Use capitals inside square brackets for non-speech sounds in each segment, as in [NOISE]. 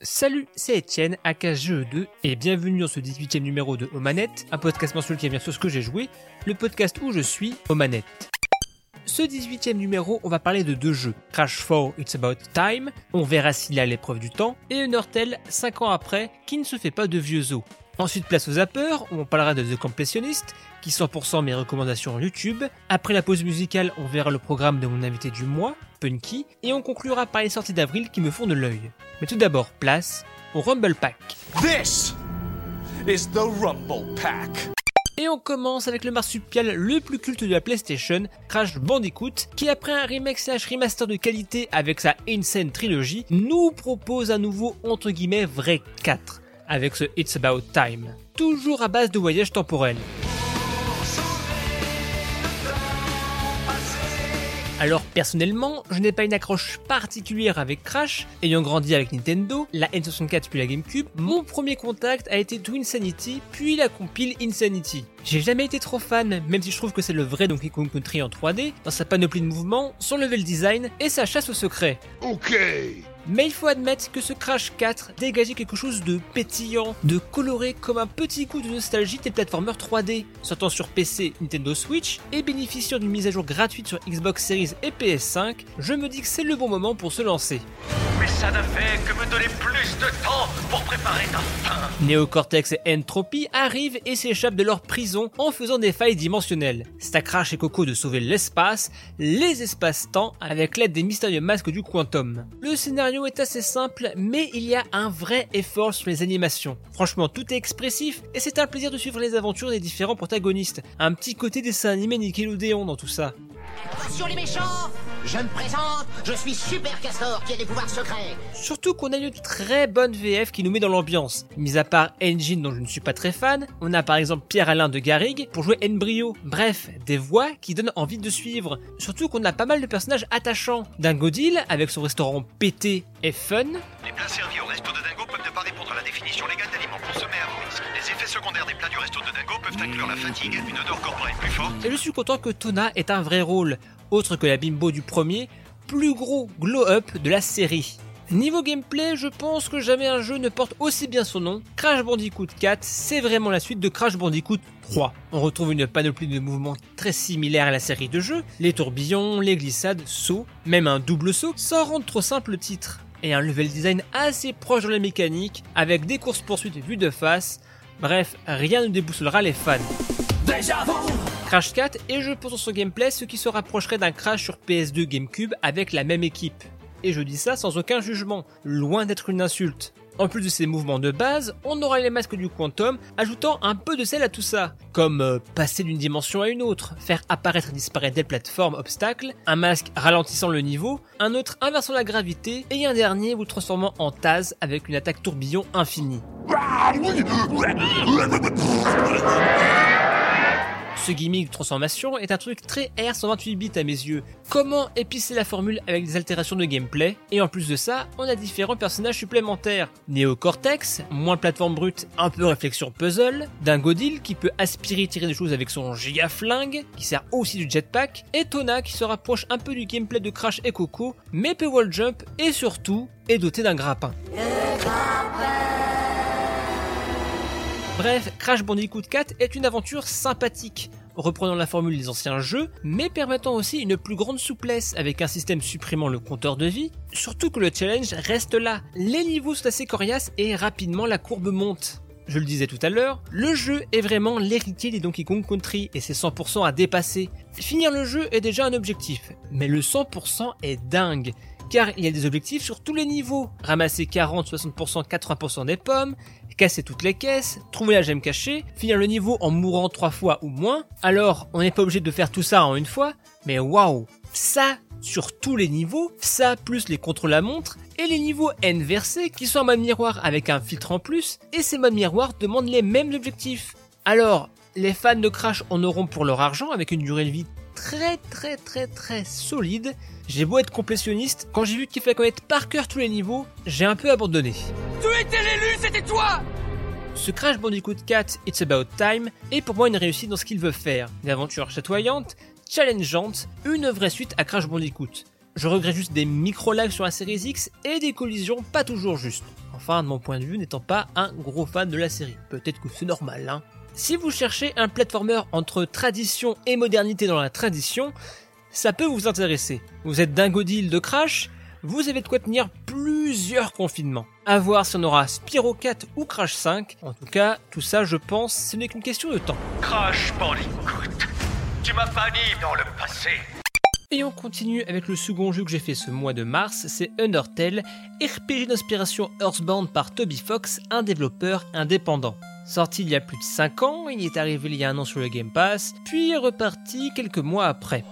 Salut, c'est Etienne, AKGE2, et bienvenue dans ce 18ème numéro de Omanette, un podcast mensuel qui revient sur ce que j'ai joué, le podcast où je suis, Omanette. Ce 18ème numéro, on va parler de deux jeux, Crash 4 It's About Time, on verra s'il a l'épreuve du temps, et Undertale, 5 ans après, qui ne se fait pas de vieux os. Ensuite, place aux zappers, où on parlera de The Completionist, qui sont pour mes recommandations YouTube. Après la pause musicale, on verra le programme de mon invité du mois, Punky, et on conclura par les sorties d'avril qui me font de l'œil. Mais tout d'abord, place au Rumble Pack. This is the Rumble Pack. Et on commence avec le marsupial le plus culte de la PlayStation, Crash Bandicoot, qui après un remake slash remaster de qualité avec sa Insane Trilogy, nous propose un nouveau entre guillemets vrai 4 avec ce It's About Time, toujours à base de voyages temporels. Alors personnellement, je n'ai pas une accroche particulière avec Crash, ayant grandi avec Nintendo, la N64 puis la GameCube, mon premier contact a été Twinsanity puis la compile Insanity. J'ai jamais été trop fan, même si je trouve que c'est le vrai Donkey Kong Country en 3D, dans sa panoplie de mouvements, son level design et sa chasse au secret. Ok. Mais il faut admettre que ce Crash 4 dégageait quelque chose de pétillant, de coloré comme un petit coup de nostalgie des plateformeurs 3D, sortant sur PC, Nintendo Switch et bénéficiant d'une mise à jour gratuite sur Xbox Series et PS5, je me dis que c'est le bon moment pour se lancer. Ça ne fait que me donner plus de temps pour préparer ta fin. Néocortex et Entropy arrivent et s'échappent de leur prison en faisant des failles dimensionnelles. C'est à Crash et Coco de sauver l'espace, les espaces-temps, avec l'aide des mystérieux masques du Quantum. Le scénario est assez simple, mais il y a un vrai effort sur les animations. Franchement, tout est expressif et c'est un plaisir de suivre les aventures des différents protagonistes. Un petit côté dessin animé Nickelodeon dans tout ça. Sur les méchants, je me présente, je suis Super Castor qui a des pouvoirs secrets. Surtout qu'on a une très bonne VF qui nous met dans l'ambiance. Mis à part Engine dont je ne suis pas très fan, on a par exemple Pierre-Alain de Garrigue pour jouer Embryo. Bref, des voix qui donnent envie de suivre. Surtout qu'on a pas mal de personnages attachants. Dingo Deal avec son restaurant pété et fun. Les plats servis au resto de Dingo peuvent ne pas répondre à la définition légale d'aliments consommés effets secondaires des plats du resto de Dingo peuvent inclure la fatigue, une odeur corporelle plus forte. Et je suis content que Tona ait un vrai rôle, autre que la bimbo du premier, plus gros glow-up de la série. Niveau gameplay, je pense que jamais un jeu ne porte aussi bien son nom. Crash Bandicoot 4, c'est vraiment la suite de Crash Bandicoot 3. On retrouve une panoplie de mouvements très similaires à la série de jeux, les tourbillons, les glissades, sauts, même un double saut, sans rendre trop simple le titre. Et un level design assez proche de la mécanique, avec des courses poursuites vues de face. Bref, rien ne déboussolera les fans. Crash 4 et je pense dans son gameplay ce qui se rapprocherait d'un Crash sur PS2 GameCube avec la même équipe. Et je dis ça sans aucun jugement, loin d'être une insulte. En plus de ces mouvements de base, on aura les masques du Quantum, ajoutant un peu de sel à tout ça, comme euh, passer d'une dimension à une autre, faire apparaître et disparaître des plateformes obstacles, un masque ralentissant le niveau, un autre inversant la gravité, et un dernier vous transformant en Taz avec une attaque tourbillon infinie. Ce gimmick de transformation est un truc très R128 bits à mes yeux. Comment épicer la formule avec des altérations de gameplay? Et en plus de ça, on a différents personnages supplémentaires. Néocortex, moins plateforme brute, un peu réflexion puzzle, Dingodil qui peut aspirer et tirer des choses avec son giga flingue, qui sert aussi du jetpack, et Tona qui se rapproche un peu du gameplay de Crash et Coco, mais peut wall jump et surtout est doté d'un grappin. Bref, Crash Bandicoot 4 est une aventure sympathique, reprenant la formule des anciens jeux, mais permettant aussi une plus grande souplesse avec un système supprimant le compteur de vie, surtout que le challenge reste là. Les niveaux sont assez coriaces et rapidement la courbe monte. Je le disais tout à l'heure, le jeu est vraiment l'héritier des Donkey Kong Country et c'est 100% à dépasser. Finir le jeu est déjà un objectif, mais le 100% est dingue car il y a des objectifs sur tous les niveaux. Ramasser 40, 60%, 80% des pommes, casser toutes les caisses, trouver la gemme cachée, finir le niveau en mourant trois fois ou moins. Alors, on n'est pas obligé de faire tout ça en une fois, mais waouh, ça sur tous les niveaux, ça plus les contrôles à montre et les niveaux inversés qui sont en mode miroir avec un filtre en plus, et ces modes miroirs demandent les mêmes objectifs. Alors, les fans de Crash en auront pour leur argent avec une durée de vie très très très très solide. J'ai beau être complétionniste, quand j'ai vu qu'il fallait connaître par cœur tous les niveaux, j'ai un peu abandonné. Tu étais l'élu, c'était toi ce Crash Bandicoot 4 It's About Time est pour moi une réussite dans ce qu'il veut faire. Une aventure chatoyante, challengeante, une vraie suite à Crash Bandicoot. Je regrette juste des micro-lags sur la série X et des collisions pas toujours justes. Enfin, de mon point de vue, n'étant pas un gros fan de la série. Peut-être que c'est normal, hein. Si vous cherchez un platformer entre tradition et modernité dans la tradition, ça peut vous intéresser. Vous êtes dingodile de Crash, vous avez de quoi tenir plusieurs confinements. A voir si on aura Spyro 4 ou Crash 5. En tout cas, tout ça, je pense, ce n'est qu'une question de temps. Crash Bandicoot, tu m'as banni dans le passé. Et on continue avec le second jeu que j'ai fait ce mois de mars, c'est Undertale, RPG d'inspiration Earthbound par Toby Fox, un développeur indépendant. Sorti il y a plus de 5 ans, il est arrivé il y a un an sur le Game Pass, puis reparti quelques mois après.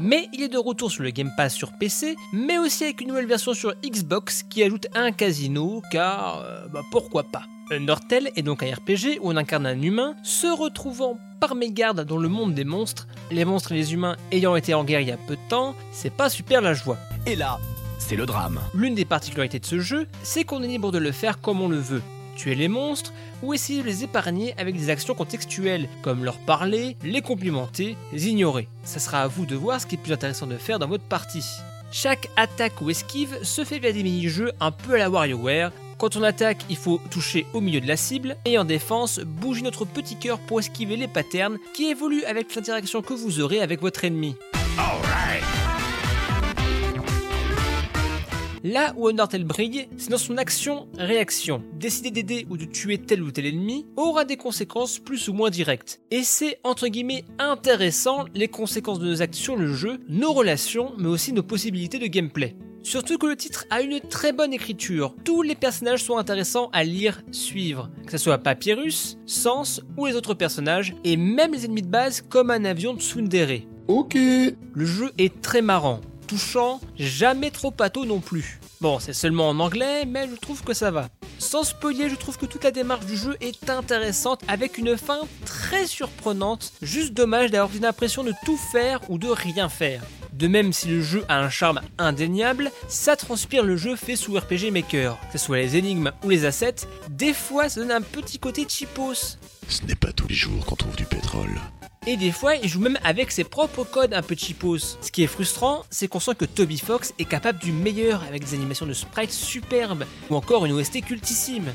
Mais il est de retour sur le Game Pass sur PC, mais aussi avec une nouvelle version sur Xbox qui ajoute un casino, car euh, bah, pourquoi pas. Undertale est donc un RPG où on incarne un humain se retrouvant par mégarde dans le monde des monstres, les monstres et les humains ayant été en guerre il y a peu de temps, c'est pas super la joie. Et là, c'est le drame. L'une des particularités de ce jeu, c'est qu'on est libre de le faire comme on le veut. Tuer les monstres ou essayer de les épargner avec des actions contextuelles, comme leur parler, les complimenter, les ignorer. Ça sera à vous de voir ce qui est plus intéressant de faire dans votre partie. Chaque attaque ou esquive se fait via des mini-jeux un peu à la WarioWare. Quand on attaque, il faut toucher au milieu de la cible, et en défense, bouger notre petit cœur pour esquiver les patterns qui évoluent avec l'interaction que vous aurez avec votre ennemi. Là où Undertale brille, c'est dans son action-réaction. Décider d'aider ou de tuer tel ou tel ennemi aura des conséquences plus ou moins directes. Et c'est entre guillemets intéressant les conséquences de nos actes sur le jeu, nos relations, mais aussi nos possibilités de gameplay. Surtout que le titre a une très bonne écriture. Tous les personnages sont intéressants à lire, suivre. Que ce soit Papyrus, Sans ou les autres personnages, et même les ennemis de base comme un avion de Tsundere. Ok. Le jeu est très marrant, touchant, jamais trop pâteau non plus. Bon, c'est seulement en anglais, mais je trouve que ça va. Sans spoiler, je trouve que toute la démarche du jeu est intéressante avec une fin très surprenante. Juste dommage d'avoir eu l'impression de tout faire ou de rien faire. De même, si le jeu a un charme indéniable, ça transpire le jeu fait sous RPG Maker. Que ce soit les énigmes ou les assets, des fois ça donne un petit côté cheapos. Ce n'est pas tous les jours qu'on trouve du pétrole. Et des fois, il joue même avec ses propres codes un peu cheapos. Ce qui est frustrant, c'est qu'on sent que Toby Fox est capable du meilleur avec des animations de sprites superbes ou encore une OST cultissime.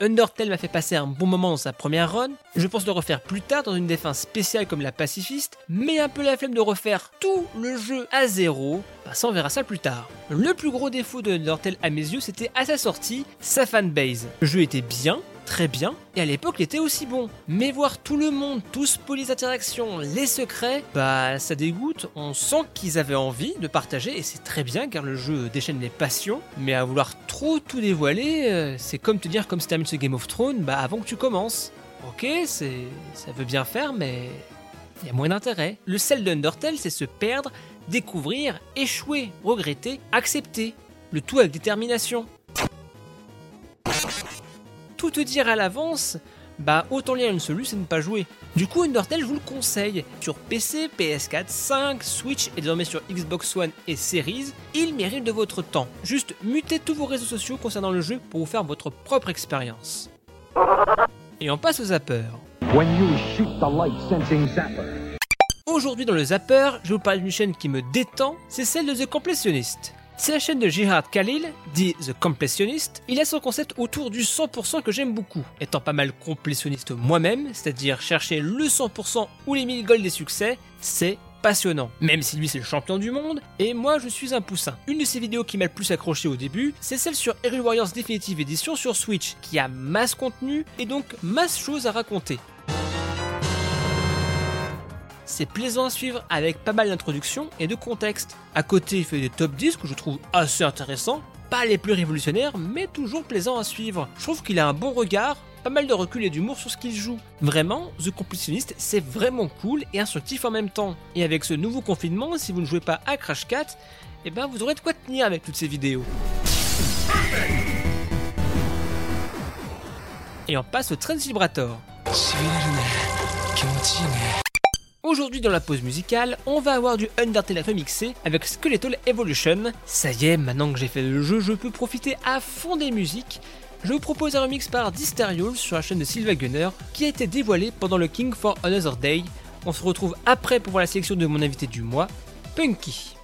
Undertale m'a fait passer un bon moment dans sa première run. Je pense le refaire plus tard dans une défense spéciale comme la pacifiste, mais un peu la flemme de refaire tout le jeu à zéro. Bah ça on verra ça plus tard. Le plus gros défaut de Undertale à mes yeux, c'était à sa sortie, sa fanbase. Le jeu était bien, très bien, et à l'époque il était aussi bon. Mais voir tout le monde, tous pour les interactions, les secrets, bah ça dégoûte, on sent qu'ils avaient envie de partager, et c'est très bien car le jeu déchaîne les passions, mais à vouloir trop tout dévoiler, euh, c'est comme te dire comme si t'aimes ce Game of Thrones, bah avant que tu commences. Ok, c'est, ça veut bien faire, mais il y a moins d'intérêt. Le sel d'Undertale, c'est se perdre, découvrir, échouer, regretter, accepter. Le tout avec détermination tout te dire à l'avance, bah autant lire une solution et ne pas jouer. Du coup, Undertale, je vous le conseille. Sur PC, PS4, 5, Switch et désormais sur Xbox One et Series, il mérite de votre temps. Juste mutez tous vos réseaux sociaux concernant le jeu pour vous faire votre propre expérience. Et on passe au zapper. Aujourd'hui dans le zapper, je vais vous parler d'une chaîne qui me détend, c'est celle de The Completionist. C'est la chaîne de Jihad Khalil, dit The Completionist. Il a son concept autour du 100% que j'aime beaucoup. Étant pas mal complétionniste moi-même, c'est-à-dire chercher le 100% ou les 1000 goals des succès, c'est passionnant. Même si lui c'est le champion du monde, et moi je suis un poussin. Une de ses vidéos qui m'a le plus accroché au début, c'est celle sur Hero Warriors Definitive Edition sur Switch, qui a masse contenu et donc masse choses à raconter. C'est plaisant à suivre avec pas mal d'introductions et de contexte. À côté, il fait des top 10 que je trouve assez intéressants, pas les plus révolutionnaires, mais toujours plaisants à suivre. Je trouve qu'il a un bon regard, pas mal de recul et d'humour sur ce qu'il joue. Vraiment, The Completionist, c'est vraiment cool et instructif en même temps. Et avec ce nouveau confinement, si vous ne jouez pas à Crash 4, eh ben vous aurez de quoi tenir avec toutes ces vidéos. Et on passe au Trend Vibrator. Aujourd'hui dans la pause musicale, on va avoir du Undertale remixé avec Skeletal Evolution. Ça y est, maintenant que j'ai fait le jeu, je peux profiter à fond des musiques. Je vous propose un remix par Dysterial sur la chaîne de Sylva Gunner qui a été dévoilé pendant le King for Another Day. On se retrouve après pour voir la sélection de mon invité du mois, Punky.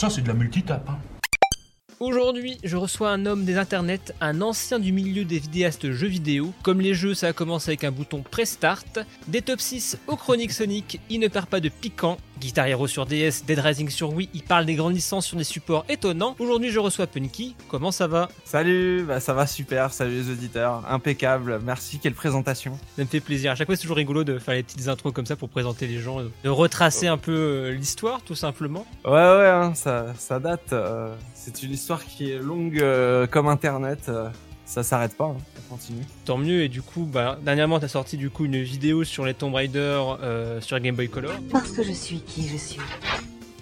Ça c'est de la multitape. Hein. Aujourd'hui, je reçois un homme des internets, un ancien du milieu des vidéastes jeux vidéo. Comme les jeux, ça a commencé avec un bouton Prestart. Des top 6 aux chroniques Sonic, il ne perd pas de piquant. Guitar Hero sur DS, Dead Rising sur Wii, il parle des grandes licences sur des supports étonnants. Aujourd'hui, je reçois Punky. Comment ça va? Salut, bah ça va super, salut les auditeurs, impeccable, merci, quelle présentation. Ça me fait plaisir. À chaque fois, c'est toujours rigolo de faire les petites intros comme ça pour présenter les gens, de retracer un peu euh, l'histoire, tout simplement. Ouais, ouais, hein, ça, ça date. euh, c'est une histoire qui est longue euh, comme Internet. euh, ça s'arrête pas, hein, ça continue. Tant mieux. Et du coup, bah, dernièrement, t'as sorti du coup une vidéo sur les Tomb Raider euh, sur Game Boy Color. Parce que je suis qui je suis.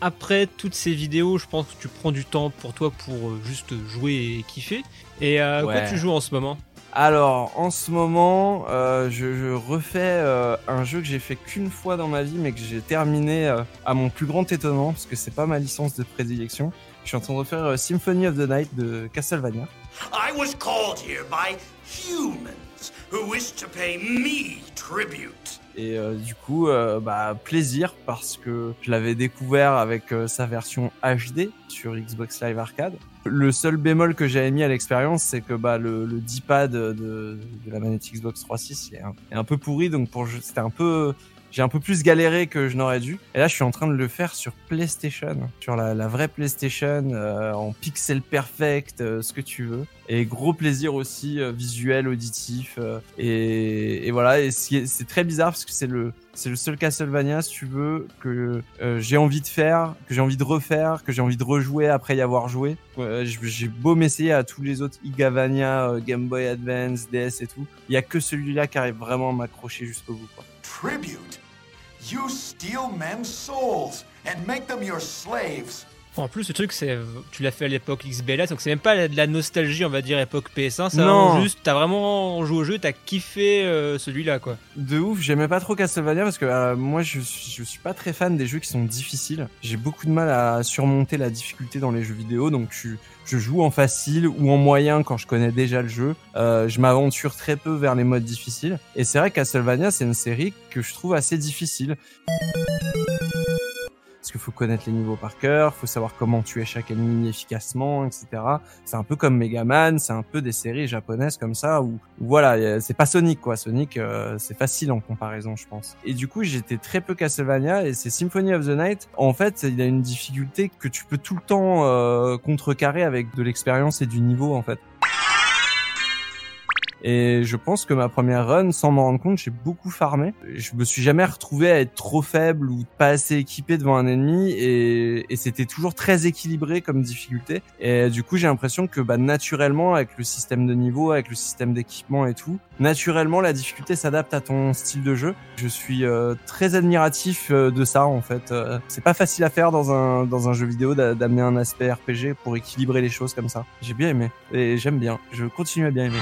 Après toutes ces vidéos, je pense que tu prends du temps pour toi pour euh, juste jouer et kiffer. Et euh, quoi tu joues en ce moment? Alors, en ce moment, euh, je, je refais euh, un jeu que j'ai fait qu'une fois dans ma vie, mais que j'ai terminé euh, à mon plus grand étonnement, parce que c'est pas ma licence de prédilection. Je suis en train de refaire euh, Symphony of the Night de Castlevania. I was called here by humans who wish to pay me tribute. Et du coup, euh, bah, plaisir parce que je l'avais découvert avec euh, sa version HD sur Xbox Live Arcade. Le seul bémol que j'avais mis à l'expérience, c'est que bah, le, le D-pad de, la manette Xbox 3.6 est, un- est un peu pourri, donc c'était un peu j'ai un peu plus galéré que je n'aurais dû. Et là, je suis en train de le faire sur PlayStation, sur la, la vraie PlayStation, euh, en pixel perfect, euh, ce que tu veux. Et gros plaisir aussi euh, visuel, auditif. euh, et, et voilà, et c'est très bizarre parce que c'est le c'est le seul Castlevania, si tu veux, que euh, j'ai envie de faire, que j'ai envie de refaire, que j'ai envie de rejouer après y avoir joué. J'ai beau m'essayer à tous les autres Igavania, euh, Game Boy Advance, DS et tout, il y a que celui-là qui arrive vraiment à m'accrocher jusqu'au bout. Quoi. Tribute? You steal men's souls and make them your slaves. En plus, le truc, c'est tu l'as fait à l'époque XBLA, donc c'est même pas de la nostalgie, on va dire époque PS1. C'est Non. juste, t'as vraiment joué au jeu, t'as kiffé euh, celui-là, quoi. De ouf, j'aimais pas trop Castlevania parce que euh, moi je suis, je suis pas très fan des jeux qui sont difficiles. J'ai beaucoup de mal à surmonter la difficulté dans les jeux vidéo, donc je, je joue en facile ou en moyen quand je connais déjà le jeu. Euh, je m'aventure très peu vers les modes difficiles. Et c'est vrai que Castlevania c'est une série que je trouve assez difficile. Parce qu'il faut connaître les niveaux par cœur, faut savoir comment tuer chaque ennemi efficacement, etc. C'est un peu comme Megaman, c'est un peu des séries japonaises comme ça où, où voilà, c'est pas Sonic quoi. Sonic, euh, c'est facile en comparaison, je pense. Et du coup, j'étais très peu Castlevania et c'est Symphony of the Night. En fait, il a une difficulté que tu peux tout le temps euh, contrecarrer avec de l'expérience et du niveau en fait. Et je pense que ma première run, sans m'en rendre compte, j'ai beaucoup farmé. Je me suis jamais retrouvé à être trop faible ou pas assez équipé devant un ennemi et, et c'était toujours très équilibré comme difficulté. Et du coup, j'ai l'impression que bah, naturellement, avec le système de niveau, avec le système d'équipement et tout, naturellement, la difficulté s'adapte à ton style de jeu. Je suis euh, très admiratif euh, de ça en fait. Euh, c'est pas facile à faire dans un dans un jeu vidéo d'a- d'amener un aspect RPG pour équilibrer les choses comme ça. J'ai bien aimé et j'aime bien. Je continue à bien aimer.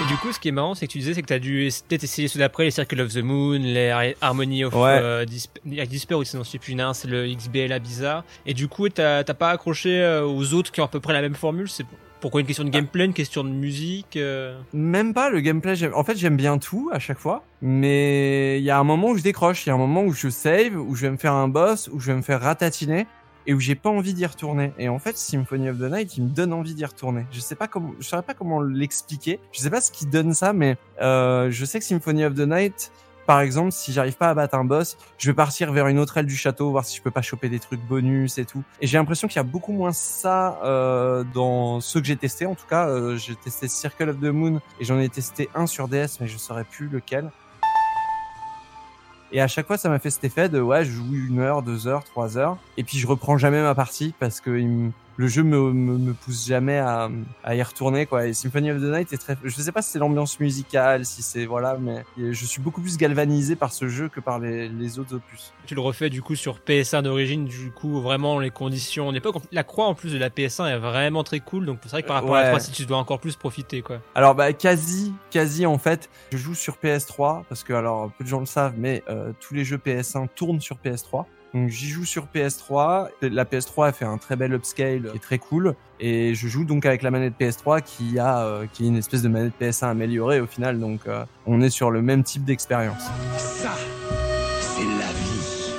Et du coup, ce qui est marrant, c'est que tu disais, c'est que t'as dû peut-être essayer ceux d'après, les Circle of the Moon, les Har- Harmony of Ouais. euh, Disp- il y a Disper, ou sinon je sais plus, un, c'est le XBLA bizarre. Et du coup, t'as pas accroché euh, aux autres qui ont à peu près la même formule? C'est pourquoi une question de gameplay, une question de musique. euh? Même pas le gameplay. En fait, j'aime bien tout à chaque fois, mais il y a un moment où je décroche. Il y a un moment où je save, où je vais me faire un boss, où je vais me faire ratatiner et où j'ai pas envie d'y retourner. Et en fait, Symphony of the Night, il me donne envie d'y retourner. Je sais pas comment, je saurais pas comment l'expliquer. Je sais pas ce qui donne ça, mais euh, je sais que Symphony of the Night. Par exemple, si j'arrive pas à battre un boss, je vais partir vers une autre aile du château, voir si je peux pas choper des trucs bonus et tout. Et j'ai l'impression qu'il y a beaucoup moins ça euh, dans ceux que j'ai testés. En tout cas, euh, j'ai testé Circle of the Moon et j'en ai testé un sur DS, mais je saurais plus lequel. Et à chaque fois, ça m'a fait cet effet de ouais, je joue une heure, deux heures, trois heures, et puis je reprends jamais ma partie parce que il me- le jeu me, me, me pousse jamais à, à y retourner quoi. Et Symphony of the Night est très, je sais pas si c'est l'ambiance musicale, si c'est voilà, mais je suis beaucoup plus galvanisé par ce jeu que par les, les autres opus. Tu le refais du coup sur PS1 d'origine, du coup vraiment les conditions d'époque. La croix en plus de la PS1 est vraiment très cool, donc c'est vrai que par rapport à la Ouais. 3 tu dois encore plus profiter quoi. Alors bah quasi, quasi en fait, je joue sur PS3 parce que alors peu de gens le savent, mais euh, tous les jeux PS1 tournent sur PS3. Donc j'y joue sur PS3. La PS3 a fait un très bel upscale qui est très cool. Et je joue donc avec la manette PS3 qui a euh, qui est une espèce de manette PS1 améliorée au final. Donc euh, on est sur le même type d'expérience. Ça, c'est la vie.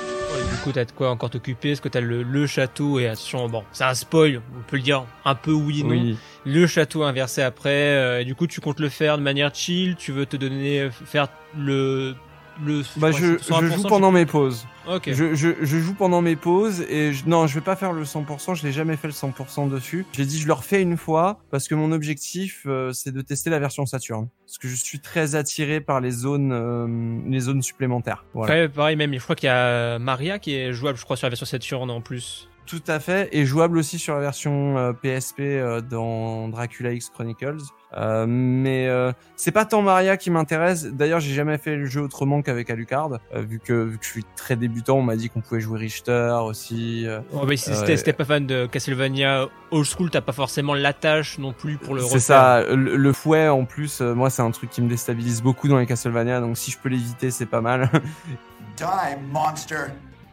coup, t'as de quoi encore t'occuper? Est-ce que t'as le, le château et attention, bon, c'est un spoil, on peut le dire un peu oui et non. Oui. Le château inversé après, euh, et du coup, tu comptes le faire de manière chill? Tu veux te donner faire le le. Bah, je, que c'est 100%, je joue pendant mes pauses. Ok. Je, je, je joue pendant mes pauses et je, non, je vais pas faire le 100%. Je l'ai jamais fait le 100% dessus. J'ai dit je le refais une fois parce que mon objectif euh, c'est de tester la version Saturn parce que je suis très attiré par les zones euh, les zones supplémentaires. Voilà. Ouais, pareil même. Je crois qu'il y a Maria qui est jouable, je crois, sur la version Saturn en plus. Tout à fait et jouable aussi sur la version euh, PSP euh, dans Dracula X Chronicles. Euh, mais euh, c'est pas tant Maria qui m'intéresse. D'ailleurs, j'ai jamais fait le jeu autrement qu'avec Alucard, euh, vu que vu que je suis très débutant. On m'a dit qu'on pouvait jouer Richter aussi. euh, Oh, mais si Euh, t'es pas fan de Castlevania old school, t'as pas forcément l'attache non plus pour le C'est ça, le, le fouet en plus, euh, moi c'est un truc qui me déstabilise beaucoup dans les Castlevania, donc si je peux l'éviter, c'est pas mal. [LAUGHS] Die, monster.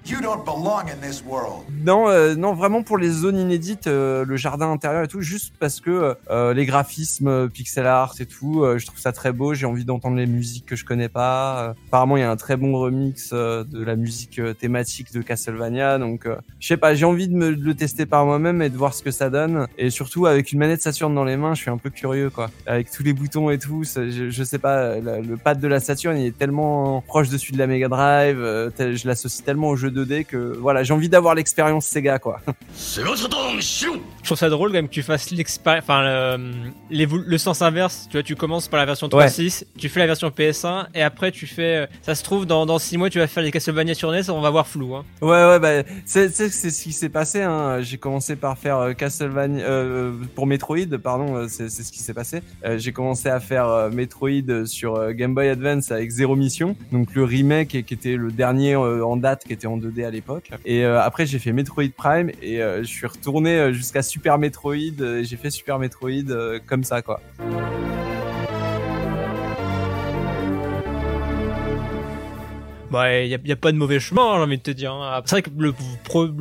You don't belong in this world. non, euh, non, vraiment pour les zones inédites, euh, le jardin intérieur et tout, juste parce que euh, les graphismes, pixel art et tout, je trouve ça très beau. J'ai envie d'entendre les musiques que je connais pas. Apparemment, il y a un très bon remix de la musique thématique de Castlevania, donc je sais pas, j'ai envie de de le tester par moi-même et de voir ce que ça donne. Et surtout avec une manette Saturn dans les mains, je suis un peu curieux quoi. Avec tous les boutons et tout, je, sais pas, le, pad de la Saturn il est tellement proche de celui de la Mega Drive, je l'associe tellement au jeu 2D que voilà, j'ai envie d'avoir l'expérience Sega quoi. Je trouve ça drôle quand même que tu fasses l'expérience, enfin le, le sens inverse. Tu vois, tu commences par la version Ouais. 3.6, tu fais la version PS1 et après tu fais. euh, Ça se trouve dans dans six mois tu vas faire les Castlevania sur NES, on va voir flou. Hein. Ouais ouais bah c'est ce qui s'est passé hein. J'ai commencé par faire Castlevania euh, pour Metroid pardon, c'est ce qui s'est passé. Euh, j'ai commencé à faire euh, Metroid sur euh, Game Boy Advance avec Zero Mission, donc le remake qui était le dernier en date qui était en 2D à l'époque. Et euh, après j'ai fait Metroid Prime et je suis retourné jusqu'à Super Metroid euh, j'ai fait Super Metroid euh, comme ça quoi. Bah y a, y a pas de mauvais chemin, hein, j'ai envie de te dire. hein. C'est vrai que le,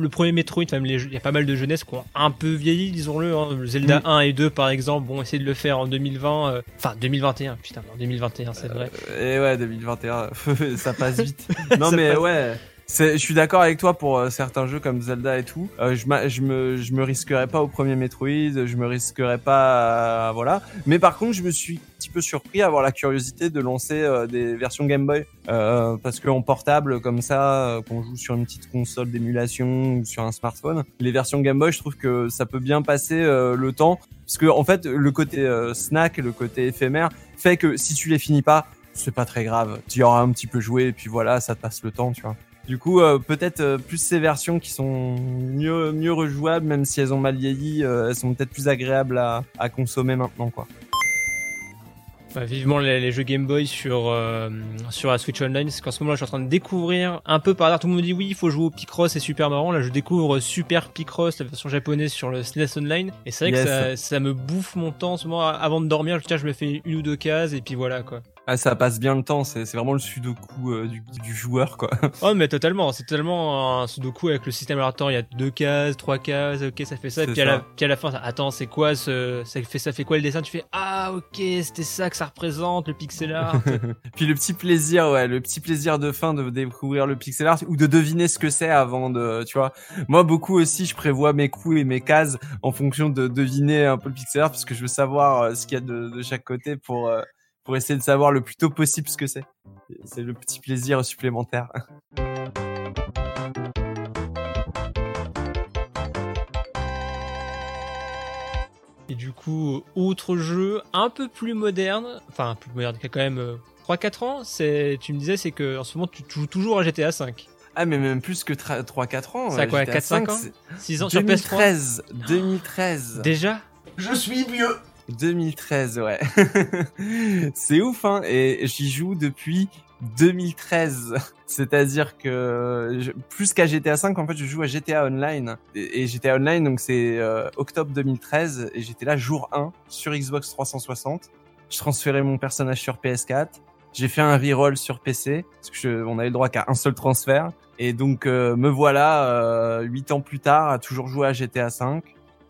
premier Metroid, jeux- y a pas mal de jeunesse qui ont un peu vieilli, disons-le. Hein. Zelda Mm. 1 et 2 par exemple, bon essayer de le faire en 2020, euh, enfin 2021, putain, en 2021 c'est vrai. Et ouais, 2021, [LAUGHS] ça passe vite. [LAUGHS] Non Ça mais passe. ouais, je suis d'accord avec toi pour euh, certains jeux comme Zelda et tout. Euh, je, je me, je me risquerais pas au premier Metroid, je me risquerais pas, voilà. Mais par contre, je me suis un petit peu surpris à avoir la curiosité de lancer euh, des versions Game Boy, euh, parce que en portable comme ça, qu'on joue sur une petite console d'émulation ou sur un smartphone, les versions Game Boy, je trouve que ça peut bien passer le temps, parce que en fait, le côté snack, le côté éphémère, fait que si tu les finis pas, c'est pas très grave. Tu y auras un petit peu joué et puis voilà, ça te passe le temps, tu vois. Du coup, euh, peut-être euh, plus ces versions qui sont mieux mieux rejouables, même si elles ont mal vieilli, euh, elles sont peut-être plus agréables à, à consommer maintenant, quoi. Bah, vivement les, les jeux Game Boy sur euh, sur la Switch Online, c'est qu'en ce moment là je suis en train de découvrir un peu par hasard. Tout le monde me dit oui, il faut jouer au Picross, c'est super marrant. Là je découvre Super Picross, la version japonaise sur le SNES Online, et c'est vrai Yes. que ça, ça me bouffe mon temps. En ce moment, avant de dormir, je, tiens, je me fais une ou deux cases et puis voilà quoi. Ah, ça passe bien le temps, c'est vraiment le sudoku euh, du, du joueur, quoi. [LAUGHS] Oh mais totalement, c'est tellement un sudoku avec le système aléatoire, il y a deux cases, trois cases, ok ça fait ça, et puis à, la, puis à la fin, attends c'est quoi ce, ça fait, ça fait quoi le dessin? Tu fais ah ok c'était ça que ça représente le pixel art. [LAUGHS] Puis le petit plaisir, ouais, le petit plaisir de fin de découvrir le pixel art ou de deviner ce que c'est avant de, tu vois. Moi, beaucoup aussi, je prévois mes coups et mes cases en fonction de deviner un peu le pixel art parce que je veux savoir euh, ce qu'il y a de, de chaque côté pour euh, pour essayer de savoir le plus tôt possible ce que c'est. C'est le petit plaisir supplémentaire. Et du coup, autre jeu un peu plus moderne, enfin un peu plus moderne, qui a quand même euh, 3-4 ans, c'est, tu me disais, c'est que en ce moment tu joues toujours à GTA 5. Ah, mais même plus que 3-4 ans. Ça a euh, quoi, j'étais à 4-5 5, ans? c'est 6 ans sur PS3 2013. 2013. Déjà? Je suis vieux. 2013, ouais. [LAUGHS] c'est ouf, hein. Et j'y joue depuis 2013. C'est-à-dire que plus qu'à GTA 5, en fait, je joue à GTA Online. Et, GTA Online, donc c'est euh, octobre 2013, et j'étais là jour 1 sur Xbox 360. Je transférais mon personnage sur PS4. J'ai fait un reroll sur PC parce que je- on avait le droit qu'à un seul transfert. Et donc euh, me voilà euh, huit ans plus tard à toujours jouer à GTA 5.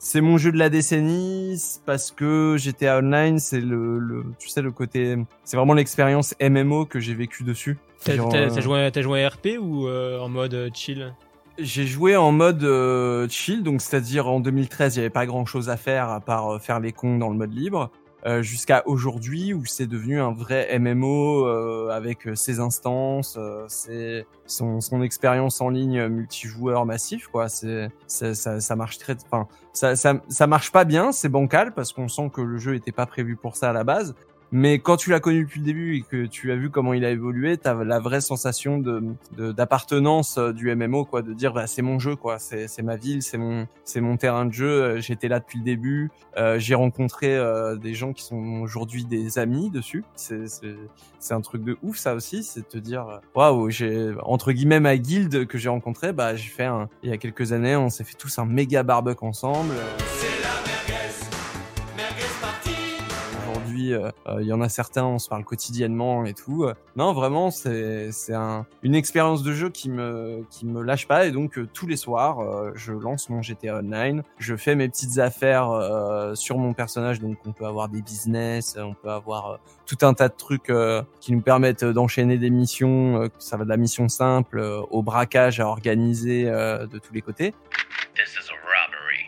C'est mon jeu de la décennie parce que GTA Online, c'est le, le, tu sais le côté, c'est vraiment l'expérience MMO que j'ai vécu dessus. T'as, euh, joué, t'as joué à RP ou euh, en mode euh, chill? J'ai joué en mode euh, chill, donc c'est-à-dire en 2013, il n'y avait pas grand-chose à faire à part faire les cons dans le mode libre. Euh, jusqu'à aujourd'hui où c'est devenu un vrai MMO euh, avec euh, ses instances, euh, ses, son, son expérience en ligne multijoueur massif quoi. C'est ça, ça, marche très, enfin ça, ça ça marche pas bien, c'est bancal parce qu'on sent que le jeu était pas prévu pour ça à la base. Mais quand tu l'as connu depuis le début et que tu as vu comment il a évolué, t'as la vraie sensation de d'appartenance euh, du MMO, quoi, de dire bah c'est mon jeu, quoi, c'est ma ville, c'est mon mon terrain de jeu. euh, J'étais là depuis le début. Euh, J'ai rencontré euh, des gens qui sont aujourd'hui des amis dessus. C'est c'est un truc de ouf ça aussi, c'est de te dire euh, waouh, j'ai entre guillemets ma guilde que j'ai rencontré, bah j'ai fait un il y a quelques années, on s'est fait tous un méga barbecue ensemble. Euh, il y en a certains, on se parle quotidiennement et tout. Euh, Non, vraiment, c'est c'est un, une expérience de jeu qui me lâche pas et donc euh, tous les soirs, euh, je lance mon GTA Online, je fais mes petites affaires euh, sur mon personnage, donc on peut avoir des business, on peut avoir euh, tout un tas de trucs euh, qui nous permettent d'enchaîner des missions. euh, ça va de la mission simple euh, au braquage à organiser euh, de tous les côtés.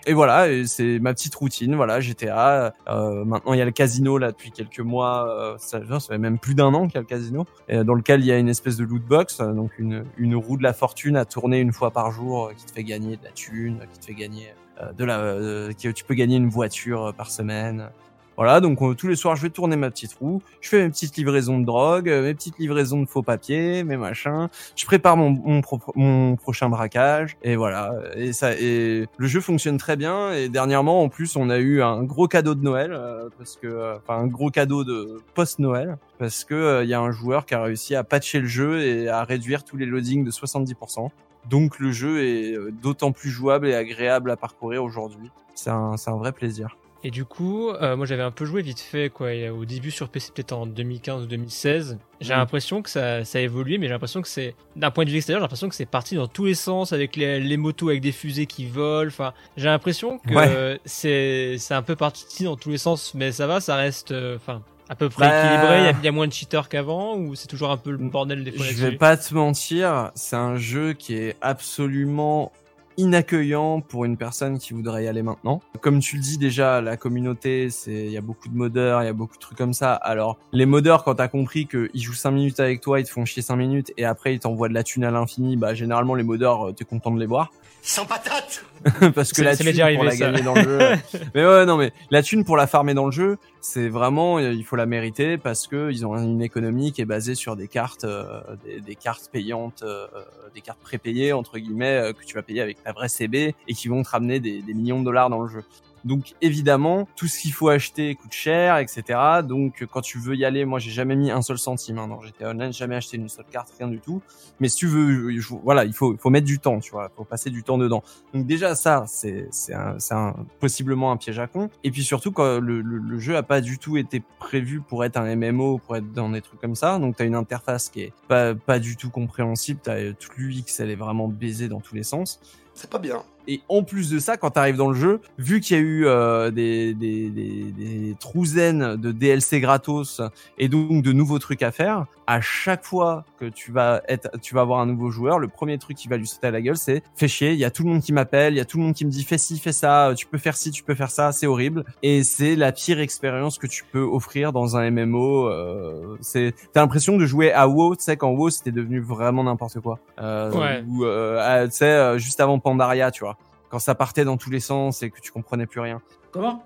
Et voilà, c'est ma petite routine. Voilà, GTA. Euh, maintenant, il y a le casino là depuis quelques mois. euh, ça, fait même plus d'un an qu'il y a le casino, dans lequel il y a une espèce de loot box, euh, donc une, une roue de la fortune à tourner une fois par jour, euh, qui te fait gagner de la thune, qui te fait gagner euh, de la, euh, tu peux gagner une voiture par semaine. Voilà, donc euh, tous les soirs, je vais tourner ma petite roue, je fais mes petites livraisons de drogue, euh, mes petites livraisons de faux papiers, mes machins, je prépare mon, pro- mon prochain braquage, et voilà. Et ça, et le jeu fonctionne très bien. Et dernièrement, en plus, on a eu un gros cadeau de Noël, euh, parce que, euh, enfin, un gros cadeau de post-Noël, parce que euh, il y a un joueur qui a réussi à patcher le jeu et à réduire tous les loadings de 70%. Donc le jeu est euh, d'autant plus jouable et agréable à parcourir aujourd'hui. C'est un, c'est un vrai plaisir. Et du coup, euh, moi j'avais un peu joué vite fait quoi, et au début sur PC peut-être en 2015 ou 2016. J'ai Mhm. l'impression que ça, ça a évolué, mais j'ai l'impression que c'est, d'un point de vue extérieur, j'ai l'impression que c'est parti dans tous les sens avec les, les motos avec des fusées qui volent. Enfin, j'ai l'impression que Ouais. euh, c'est, c'est un peu parti dans tous les sens, mais ça va, ça reste, euh, enfin, à peu près Bah, équilibré. Il y y, a moins de cheaters qu'avant, ou c'est toujours un peu le bordel des fois Je vais pas te mentir, c'est un jeu qui est absolument inaccueillant pour une personne qui voudrait y aller maintenant. Comme tu le dis déjà, la communauté, c'est il y a beaucoup de modeurs, il y a beaucoup de trucs comme ça. Alors, les modeurs quand t'as compris qu'ils jouent 5 minutes avec toi, ils te font chier 5 minutes et après ils t'envoient de la thune à l'infini, bah généralement les modeurs, euh, t'es content de les voir Sans patate [LAUGHS] parce que la thune déjà pour la ça. gagner dans le jeu. [LAUGHS] mais ouais, non, mais la thune pour la farmer dans le jeu, c'est vraiment, il faut la mériter parce que ils ont une économie qui est basée sur des cartes, euh, des, des cartes payantes, euh, des cartes prépayées entre guillemets euh, que tu vas payer avec ta vraie CB et qui vont te ramener des, des millions de dollars dans le jeu. Donc évidemment, tout ce qu'il faut acheter coûte cher, etc. Donc quand tu veux y aller, moi j'ai jamais mis un seul centime hein, dans GTA Online, jamais acheté une seule carte, rien du tout. Mais si tu veux, voilà, il faut, il faut mettre du temps, tu vois, il faut passer du temps dedans. Donc déjà ça, c'est un, un, possiblement un piège à con. Et puis surtout quand le, le, le jeu a pas du tout été prévu pour être un MMO, pour être dans des trucs comme ça. Donc t'as une interface qui est pas pas du tout compréhensible. T'as toute l'UX, elle est vraiment baisée dans tous les sens. C'est pas bien. Et en plus de ça, quand t'arrives dans le jeu, vu qu'il y a eu euh, des, des, des, des trousaines de DLC gratos et donc de nouveaux trucs à faire, à chaque fois que tu vas être, tu vas avoir un nouveau joueur, le premier truc qui va lui sauter à la gueule, c'est fais chier. Il y a tout le monde qui m'appelle, il y a tout le monde qui me dit fais ci, fais ça, tu peux faire ci, tu peux faire ça, c'est horrible. Et c'est la pire expérience que tu peux offrir dans un MMO. Euh, c'est, t'as l'impression de jouer à WoW, tu sais quand WoW c'était devenu vraiment n'importe quoi. Euh, Ouais. Ou euh, tu sais euh, juste avant Pandaria, tu vois quand ça partait dans tous les sens et que tu comprenais plus rien. Comment?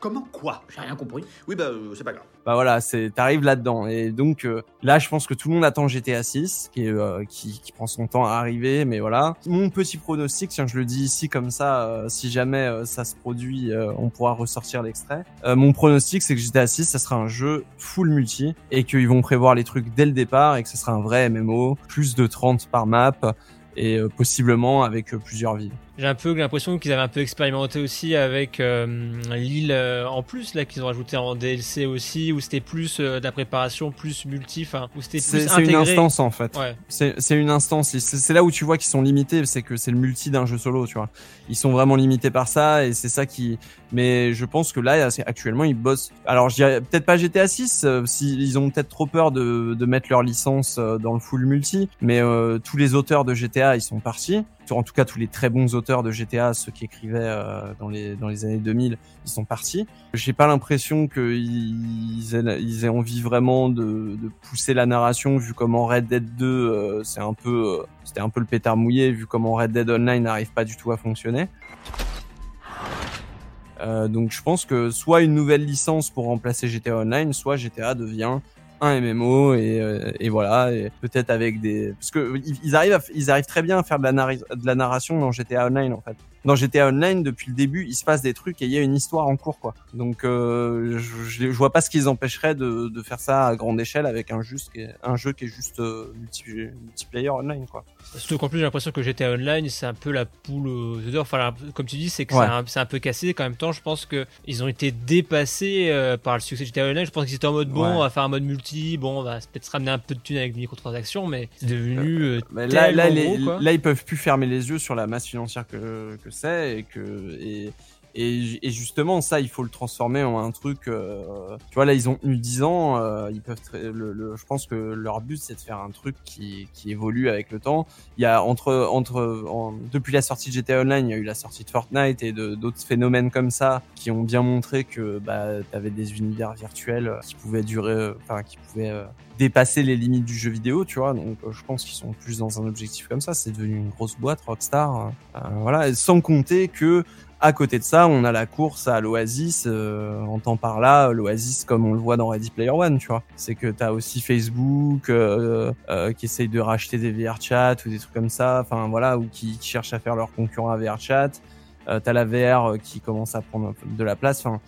Comment quoi J'ai rien compris. Oui, bah, euh, c'est pas grave. Bah voilà, c'est t'arrives là-dedans et donc euh, là, je pense que tout le monde attend GTA 6 qui, est, euh, qui qui prend son temps à arriver, mais voilà. Mon petit pronostic, tiens, je le dis ici comme ça, euh, si jamais euh, ça se produit, euh, on pourra ressortir l'extrait. Euh, mon pronostic, c'est que GTA 6, ça sera un jeu full multi et qu'ils vont prévoir les trucs dès le départ et que ce sera un vrai MMO, plus de 30 par map et euh, possiblement avec euh, plusieurs villes. J'ai un peu l'impression qu'ils avaient un peu expérimenté aussi avec euh, l'île euh, en plus là qu'ils ont rajouté en DLC aussi où c'était plus euh, de la préparation plus multi enfin où c'était plus C'est une instance en fait. Ouais. C'est une instance. C'est là où tu vois qu'ils sont limités, c'est que c'est le multi d'un jeu solo, tu vois. Ils sont vraiment limités par ça et c'est ça qui. Mais je pense que là, actuellement, ils bossent. Alors, je dirais peut-être pas GTA 6, euh, si ils ont peut-être trop peur de, de mettre leur licence euh, dans le full multi, mais euh, tous les auteurs de GTA, ils sont partis. En tout cas, tous les très bons auteurs de GTA, ceux qui écrivaient euh, dans les années 2000, ils sont partis. J'ai pas l'impression qu'ils aient, ils aient envie vraiment de, pousser la narration, vu comment Red Dead 2, euh, c'est un peu, euh, c'était un peu le pétard mouillé, vu comment Red Dead Online n'arrive pas du tout à fonctionner. Donc je pense que soit une nouvelle licence pour remplacer GTA Online, soit GTA devient un MMO et, euh, et voilà et peut-être avec des parce que ils arrivent à, ils arrivent très bien à faire de la, de la narration dans GTA Online en fait dans GTA Online, depuis le début, il se passe des trucs et il y a une histoire en cours, quoi. Donc, euh, je, je, vois pas ce qui les empêcherait de, de, faire ça à grande échelle avec un, juste, un jeu qui est juste euh, multi, multiplayer online, quoi. Surtout qu'en plus, j'ai l'impression que GTA Online, c'est un peu la poule aux œufs. Enfin, comme tu dis, c'est que c'est un, un, peu cassé. Qu'en même temps, je pense que ils ont été dépassés euh, par le succès de GTA Online. Je pense qu'ils étaient en mode bon, ouais. on va faire un mode multi. Bon, on va peut-être se ramener un peu de thunes avec des microtransactions, mais c'est devenu. Euh, là, là, gros, les, là, ils peuvent plus fermer les yeux sur la masse financière que, que et que et, et, justement ça il faut le transformer en un truc euh, tu vois là ils ont eu 10 ans euh, ils peuvent le, le, je pense que leur but c'est de faire un truc qui, qui évolue avec le temps il y a entre entre en, depuis la sortie de GTA Online il y a eu la sortie de Fortnite et d'autres phénomènes comme ça qui ont bien montré que bah t'avais des univers virtuels qui pouvaient durer enfin qui pouvaient euh, dépasser les limites du jeu vidéo, tu vois. Donc, euh, je pense qu'ils sont plus dans un objectif comme ça. C'est devenu une grosse boîte, Rockstar. Euh, voilà. Sans compter que, à côté de ça, on a la course à l'Oasis. Euh, on entend par là l'Oasis comme on le voit dans Ready Player One, tu vois. C'est que t'as aussi Facebook euh, euh, qui essaye de racheter des VRChat ou des trucs comme ça. Enfin, voilà, ou qui, qui cherchent à faire leur concurrent à VRChat. Euh, t'as la VR qui commence à prendre de la place. Enfin,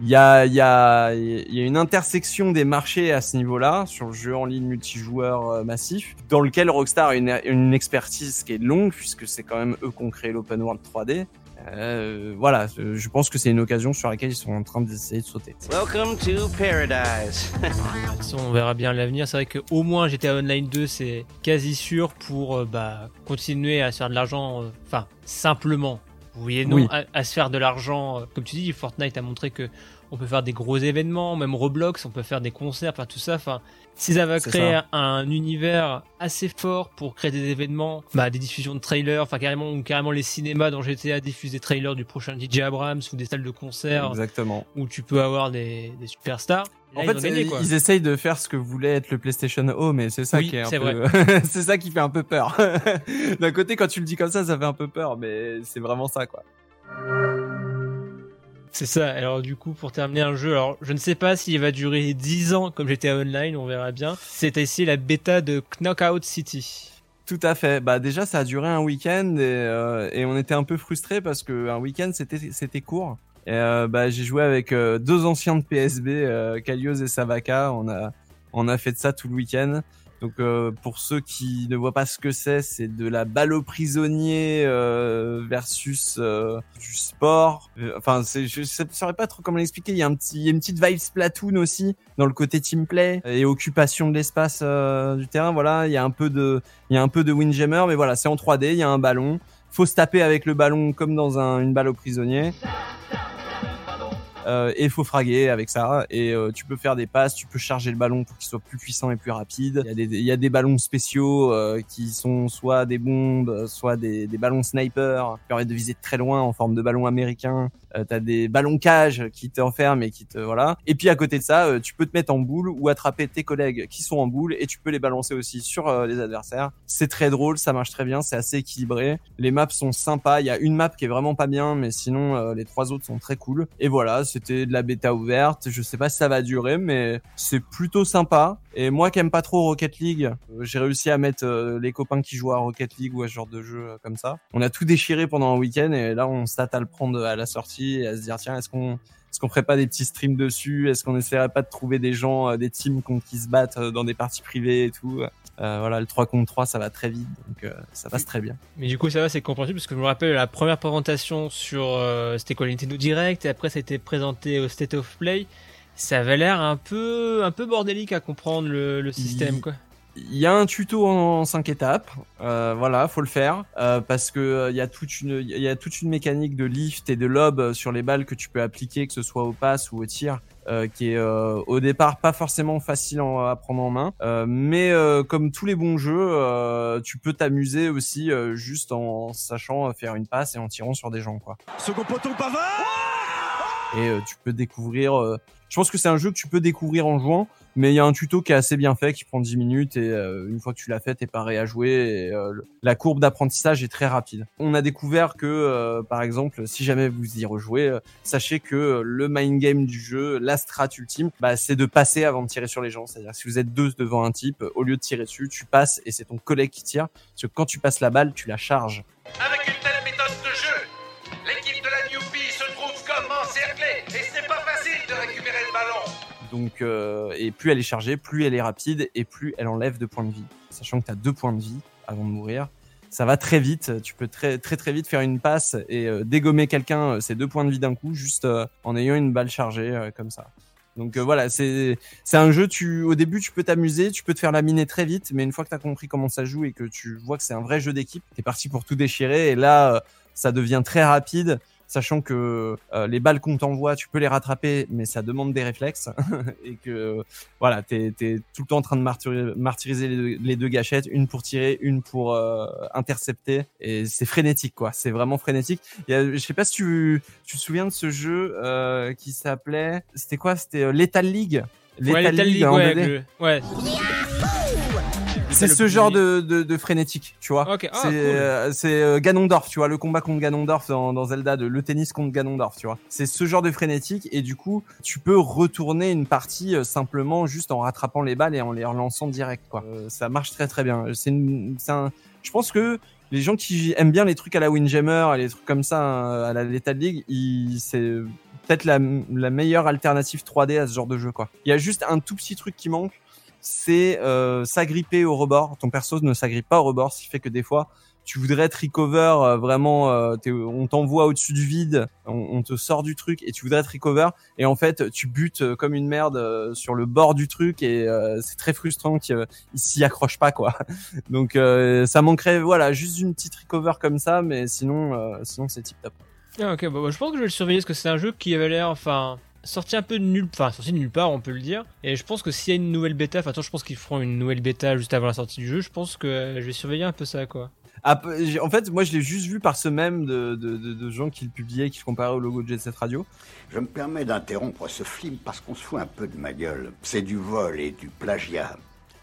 il y a, y, a, y a une intersection des marchés à ce niveau-là, sur le jeu en ligne multijoueur euh, massif, dans lequel Rockstar a une, une expertise qui est longue, puisque c'est quand même eux qui ont créé l'open world 3D. Euh, voilà, je pense que c'est une occasion sur laquelle ils sont en train d'essayer de sauter. Welcome to paradise. [LAUGHS] on verra bien l'avenir. C'est vrai qu'au moins GTA Online 2, c'est quasi sûr pour euh, bah, continuer à se faire de l'argent, enfin, euh, simplement oui et non, Oui. À, à se faire de l'argent. Comme tu dis, Fortnite a montré que on peut faire des gros événements, même Roblox, on peut faire des concerts, enfin tout ça. Enfin, si ça va C'est créer ça. un univers assez fort pour créer des événements, bah, des diffusions de trailers, enfin carrément ou carrément les cinémas dans GTA diffusent des trailers du prochain DJ Abrams ou des salles de concert Exactement. où tu peux avoir des, des superstars. Là, En ils fait, gagné, ils essayent de faire ce que voulait être le PlayStation Home, et c'est ça Oui, qui est un peu, [LAUGHS] c'est ça qui fait un peu peur. [LAUGHS] D'un côté, quand tu le dis comme ça, ça fait un peu peur, mais c'est vraiment ça, quoi. C'est ça. Alors du coup, pour terminer un jeu, alors je ne sais pas s'il va durer 10 ans comme GTA Online, on verra bien. C'est ici la bêta de Knockout City. Tout à fait. Bah déjà, ça a duré un week-end et, euh, on était un peu frustrés parce que un week-end c'était c'était court. Et euh, bah j'ai joué avec euh, deux anciens de PSB, Kalios et Savaka. On a on a fait de ça tout le week-end. Donc euh, pour ceux qui ne voient pas ce que c'est, c'est de la balle aux prisonniers euh, versus euh, du sport. Euh, Enfin, je ne saurais pas trop comment l'expliquer. Il y a un petit, il y a une petite vibe Splatoon aussi dans le côté team play et occupation de l'espace euh, du terrain. Voilà, il y a un peu de, il y a un peu de Windjammer, mais voilà, c'est en 3D. Il y a un ballon. Faut se taper avec le ballon comme dans un, une balle aux prisonniers. Euh, et faut fraguer avec ça. Et euh, tu peux faire des passes, tu peux charger le ballon pour qu'il soit plus puissant et plus rapide. Il y a des, il y a des ballons spéciaux euh, qui sont soit des bombes, soit des, des ballons sniper qui permettent de viser très loin en forme de ballon américain. Euh, T'as des ballons cage qui t'enferment et qui te voilà. Et puis à côté de ça, euh, tu peux te mettre en boule ou attraper tes collègues qui sont en boule et tu peux les balancer aussi sur euh, les adversaires. C'est très drôle, ça marche très bien, c'est assez équilibré. Les maps sont sympas. Il y a une map qui est vraiment pas bien, mais sinon euh, les trois autres sont très cool. Et voilà, c'était de la bêta ouverte. Je sais pas si ça va durer, mais c'est plutôt sympa. Et moi qui aime pas trop Rocket League, euh, j'ai réussi à mettre euh, les copains qui jouent à Rocket League ou à ce genre de jeu euh, comme ça. On a tout déchiré pendant un week-end et là on tâte à le prendre à la sortie et à se dire tiens est-ce qu'on est-ce qu'on ferait pas des petits streams dessus? Est-ce qu'on essaierait pas de trouver des gens, des teams qui se battent dans des parties privées et tout? Euh, Voilà, le 3 contre 3, ça va très vite, donc euh, ça passe très bien. Mais du coup, ça va, c'est compréhensible parce que je me rappelle la première présentation sur euh, c'était quoi Nintendo Direct et après ça a été présenté au State of Play. Ça avait l'air un peu un peu bordélique à comprendre le, le système Il- quoi. Il y a un tuto en 5 étapes, euh, voilà, faut le faire euh, parce que euh, il y a toute une il y a toute une mécanique de lift et de lob sur les balles que tu peux appliquer, que ce soit au pass ou au tir, euh, qui est euh, au départ pas forcément facile en- à prendre en main, Euh, mais euh, comme tous les bons jeux, euh, tu peux t'amuser aussi euh, juste en sachant faire une passe et en tirant sur des gens quoi. Second poteau Pavard Et euh, tu peux découvrir. Je pense que c'est un jeu que tu peux découvrir en jouant, mais il y a un tuto qui est assez bien fait, qui prend 10 minutes et euh, une fois que tu l'as fait, t'es paré à jouer. Et, euh, la courbe d'apprentissage est très rapide. On a découvert que, euh, par exemple, si jamais vous y rejouez, euh, sachez que euh, le mind game du jeu, la strat ultime, bah, c'est de passer avant de tirer sur les gens. C'est-à-dire si vous êtes deux devant un type, au lieu de tirer dessus, tu passes et c'est ton collègue qui tire. Parce que quand tu passes la balle, tu la charges. Donc, euh, et plus elle est chargée, plus elle est rapide et plus elle enlève de points de vie. Sachant que tu as deux points de vie avant de mourir. Ça va très vite. Tu peux très très très vite faire une passe et euh, dégommer quelqu'un, euh, ces deux points de vie d'un coup, juste euh, en ayant une balle chargée euh, comme ça. Donc euh, voilà, c'est un jeu. Au début tu peux t'amuser, tu peux te faire laminer très vite, mais une fois que tu as compris comment ça joue et que tu vois que c'est un vrai jeu d'équipe, t'es parti pour tout déchirer. Et là, euh, ça devient très rapide sachant que euh, les balles qu'on t'envoie, tu peux les rattraper, mais ça demande des réflexes [LAUGHS] et que voilà, t'es es tout le temps en train de martyri- martyriser les deux, les deux gâchettes, une pour tirer, une pour euh, intercepter, et c'est frénétique quoi. C'est vraiment frénétique. Il y a, je sais pas si tu, tu te souviens de ce jeu euh, qui s'appelait, c'était quoi? C'était Lethal League. Ouais, Lethal League, en ouais, 2D. avec le- ouais. C'est ce genre de, de, de frénétique, tu vois. Ok, ah, c'est cool. euh, c'est euh, Ganondorf, tu vois, le combat contre Ganondorf dans, dans Zelda, de, le tennis contre Ganondorf, tu vois. C'est ce genre de frénétique et du coup, tu peux retourner une partie euh, simplement juste en rattrapant les balles et en les relançant direct, quoi. Euh, ça marche très très bien. C'est un, je pense que les gens qui aiment bien les trucs à la Windjammer, et les trucs comme ça euh, à la Lethal League, ils, c'est peut-être la, la meilleure alternative 3D à ce genre de jeu, quoi. Il y a juste un tout petit truc qui manque c'est euh, s'agripper au rebord. Ton perso ne s'agrippe pas au rebord, ce qui fait que des fois, tu voudrais te recover euh, vraiment, euh, on t'envoie au-dessus du vide, on, te sort du truc et tu voudrais te recover et en fait tu butes euh, comme une merde euh, sur le bord du truc et euh, c'est très frustrant qu'il s'y accroche pas quoi. [LAUGHS] Donc ça manquerait voilà juste une petite recover comme ça, mais sinon sinon c'est tip top. Ah, ok, bah, bah, je pense que je vais le surveiller parce que c'est un jeu qui avait l'air, enfin, sorti un peu de nulle, enfin, sorti de nulle part, on peut le dire. Et je pense que s'il y a une nouvelle bêta, enfin, attends, je pense qu'ils feront une nouvelle bêta juste avant la sortie du jeu. Je pense que euh, je vais surveiller un peu ça, quoi. Ah, en fait, moi, je l'ai juste vu par ce même de, de, de, de gens qui le publiaient, qui le comparaient au logo de Jet Set Radio. Je me permets d'interrompre ce film parce qu'on se fout un peu de ma gueule. C'est du vol et du plagiat.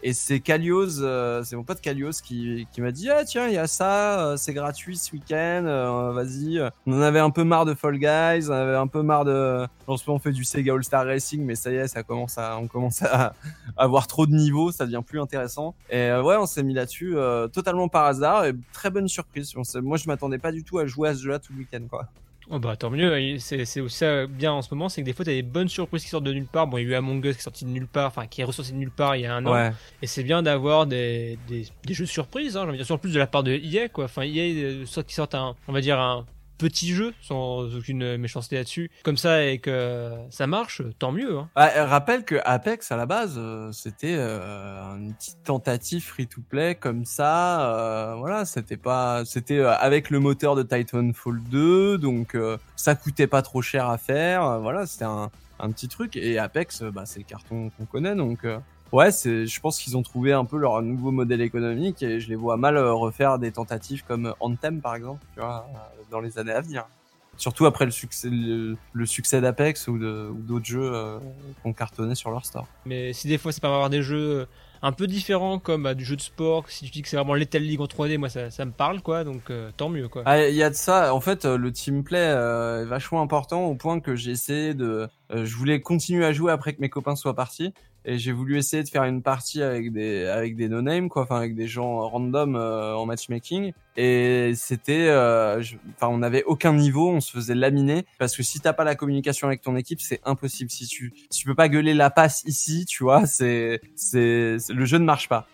Et c'est Kalios, euh, c'est mon pote Kalios qui, qui m'a dit ah tiens il y a ça, euh, c'est gratuit ce week-end, euh, vas-y. On en avait un peu marre de Fall Guys, on avait un peu marre de. En ce moment on fait du Sega All Star Racing, mais ça y est, ça commence à, on commence à [LAUGHS] avoir trop de niveaux, ça devient plus intéressant. Et euh, ouais, on s'est mis là-dessus euh, totalement par hasard et très bonne surprise. On moi je m'attendais pas du tout à jouer à ce jeu-là tout le week-end quoi. Oh bah tant mieux, c'est c'est aussi ça bien en ce moment, c'est que des fois t'as des bonnes surprises qui sortent de nulle part. Bon, il y a eu Among Us qui est sorti de nulle part, enfin qui est ressorti de nulle part il y a un an. Ouais. Et c'est bien d'avoir des, des, des jeux surprises, hein, j'ai envie de dire, en plus de la part de EA, quoi. Enfin, EA, euh, soit qui sortent un, on va dire un petit jeu, sans aucune méchanceté là-dessus, comme ça, et que ça marche, tant mieux, hein. Ah, euh, rappelle que Apex à la base euh, c'était euh, une petite tentative free to play comme ça voilà c'était pas c'était avec le moteur de Titanfall 2 donc ça coûtait pas trop cher à faire voilà c'était un, un petit truc et Apex bah c'est le carton qu'on connaît donc ouais c'est je pense qu'ils ont trouvé un peu leur nouveau modèle économique et je les vois mal refaire des tentatives comme Anthem par exemple tu vois dans les années à venir Surtout après le succès, le, le succès d'Apex ou d'autres jeux euh, qui ont cartonné sur leur store. Mais si des fois c'est pas avoir des jeux un peu différents comme bah, du jeu de sport, si tu dis que c'est vraiment Lethal League en 3D, moi ça, ça me parle quoi, donc euh, tant mieux quoi. Ah, il y a de ça. En fait, euh, le team play euh, est vachement important au point que j'ai essayé de. euh, je voulais continuer à jouer après que mes copains soient partis et j'ai voulu essayer de faire une partie avec des avec des no name quoi, enfin avec des gens random euh, en matchmaking. Et c'était, euh, enfin on n'avait aucun niveau, on se faisait laminer parce que si t'as pas la communication avec ton équipe, c'est impossible. Si tu si tu peux pas gueuler la passe ici, tu vois, c'est c'est le jeu ne marche pas.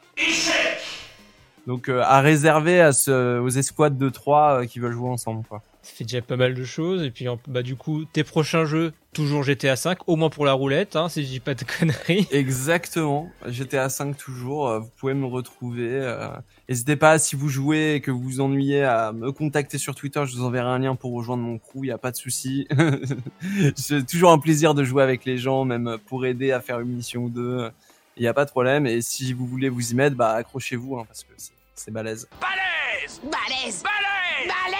Donc euh, à réserver à ce, aux escouades de 3 qui veulent jouer ensemble quoi. Ça fait déjà pas mal de choses. Et puis, bah, du coup, tes prochains jeux, toujours GTA 5, au moins pour la roulette, hein, si je dis pas de [LAUGHS] conneries. Exactement. GTA 5 toujours. euh, Vous pouvez me retrouver. euh, N'hésitez pas si vous jouez et que vous vous ennuyez à me contacter sur Twitter. Je vous enverrai un lien pour rejoindre mon crew. Il y a pas de souci. [LAUGHS] C'est toujours un plaisir de jouer avec les gens, même pour aider à faire une mission ou deux. Il y a pas de problème. Et si vous voulez vous y mettre, bah accrochez-vous hein, parce que c'est-. Balèze Balèze Balèze Balèze Balèze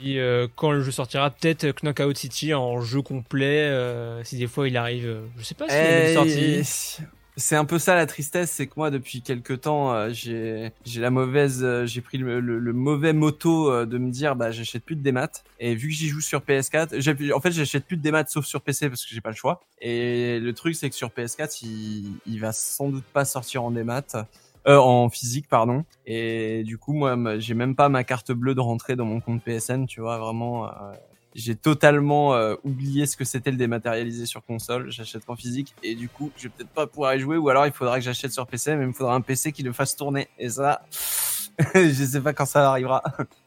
Et euh, quand le jeu sortira, peut-être euh, Knockout City en jeu complet, euh, si des fois il arrive, je sais pas si il est Eh, sorti. C'est un peu ça la tristesse, c'est que moi depuis quelques temps j'ai j'ai la mauvaise j'ai pris le, le- le mauvais moto de me dire bah j'achète plus de démat et vu que j'y joue sur PS4, j'ai- en fait j'achète plus de démat sauf sur PC parce que j'ai pas le choix. Et le truc c'est que sur PS4 il, il va sans doute pas sortir en démat. Euh, en physique pardon et du coup moi j'ai même pas ma carte bleue de rentrée dans mon compte PSN tu vois vraiment euh, j'ai totalement euh, oublié ce que c'était le dématérialisé sur console. J'achète qu'en physique et du coup, je vais peut-être pas pouvoir y jouer ou alors il faudra que j'achète sur PC, mais il me faudra un PC qui le fasse tourner. Et ça, [LAUGHS] je sais pas quand ça arrivera.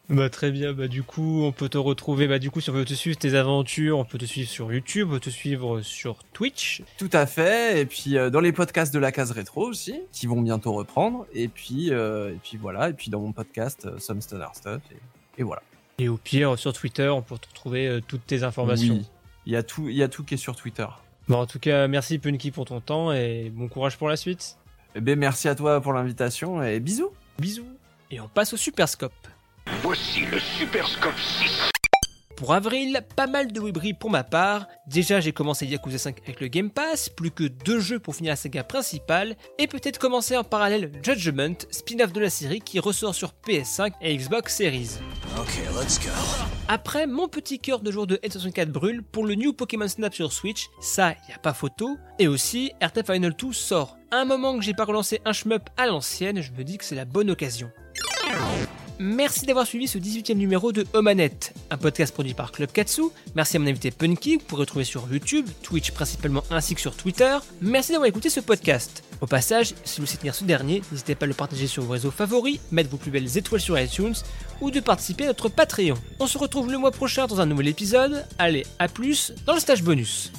Bah très bien, bah du coup on peut te retrouver, bah du coup si on veut te suivre tes aventures, on peut te suivre sur YouTube, on peut te suivre sur Twitch. Tout à fait. Et puis euh, dans les podcasts de la case rétro aussi, qui vont bientôt reprendre. Et puis euh, et puis voilà. Et puis dans mon podcast euh, Some Stoner Stuff. Et, et voilà. Et au pire sur Twitter, on peut te retrouver euh, toutes tes informations. Oui. Il y a tout, il y a tout qui est sur Twitter. Bon en tout cas merci Punky pour ton temps et bon courage pour la suite. Eh ben merci à toi pour l'invitation et bisous. Bisous. Et on passe au Superscope. Voici le Super Scope 6. Pour avril, pas mal de webris pour ma part. Déjà, j'ai commencé Yakuza 5 avec le Game Pass, plus que deux jeux pour finir la saga principale, et peut-être commencer en parallèle Judgment, spin-off de la série qui ressort sur PS5 et Xbox Series. Ok, let's go. Après, mon petit cœur de jour de N64 brûle pour le New Pokémon Snap sur Switch, ça, y a pas photo. Et aussi, RT Final 2 sort. À un moment que j'ai pas relancé un shmup à l'ancienne, je me dis que c'est la bonne occasion. Merci d'avoir suivi ce 18e numéro de Omanette, un podcast produit par Club Katsu. Merci à mon invité Punky, que vous pouvez retrouver sur YouTube, Twitch principalement ainsi que sur Twitter. Merci d'avoir écouté ce podcast. Au passage, si vous soutenir ce dernier, n'hésitez pas à le partager sur vos réseaux favoris, mettre vos plus belles étoiles sur iTunes ou de participer à notre Patreon. On se retrouve le mois prochain dans un nouvel épisode. Allez, à plus dans le stage bonus.